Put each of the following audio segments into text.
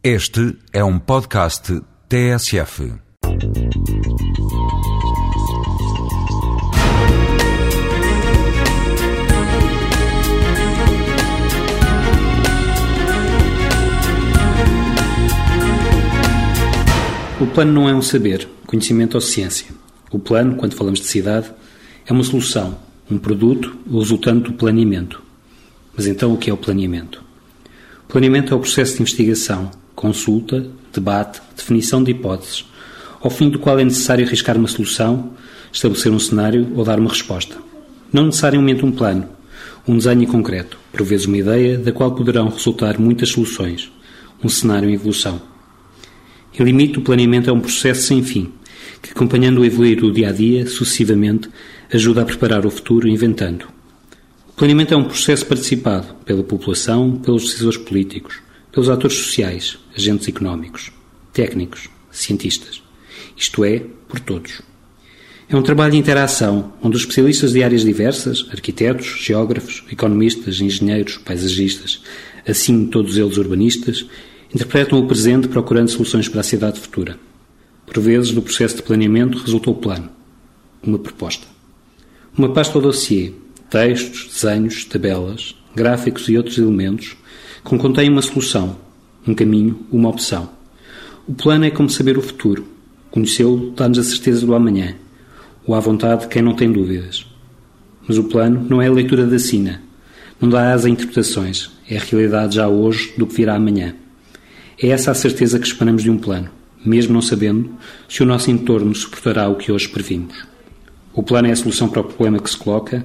Este é um podcast TSF. O plano não é um saber, conhecimento ou ciência. O plano, quando falamos de cidade, é uma solução, um produto, resultante do planeamento. Mas então o que é o planeamento? O planeamento é o processo de investigação, consulta, debate, definição de hipóteses, ao fim do qual é necessário arriscar uma solução, estabelecer um cenário ou dar uma resposta. Não necessariamente um plano, um desenho concreto, por vezes uma ideia da qual poderão resultar muitas soluções, um cenário em evolução. Em limite, o planeamento é um processo sem fim, que, acompanhando o evoluir do dia a dia, sucessivamente, ajuda a preparar o futuro inventando. O planeamento é um processo participado pela população, pelos decisores políticos, pelos atores sociais, agentes económicos, técnicos, cientistas. Isto é, por todos. É um trabalho de interação onde os especialistas de áreas diversas, arquitetos, geógrafos, economistas, engenheiros, paisagistas, assim todos eles urbanistas, interpretam o presente procurando soluções para a cidade futura. Por vezes, no processo de planeamento, resultou o plano, uma proposta. Uma pasta ou dossiê, textos, desenhos, tabelas, gráficos e outros elementos que contém uma solução, um caminho, uma opção. O plano é como saber o futuro. Conhecê-lo dá-nos a certeza do amanhã, ou à vontade de quem não tem dúvidas. Mas o plano não é a leitura da sina. Não dá asa a interpretações. É a realidade já hoje do que virá amanhã. É essa a certeza que esperamos de um plano, mesmo não sabendo se o nosso entorno suportará o que hoje previmos. O plano é a solução para o problema que se coloca,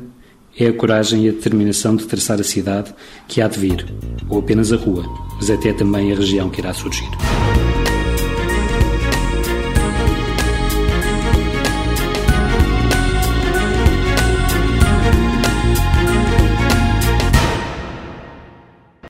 é a coragem e a determinação de traçar a cidade que há de vir, ou apenas a rua, mas até também a região que irá surgir.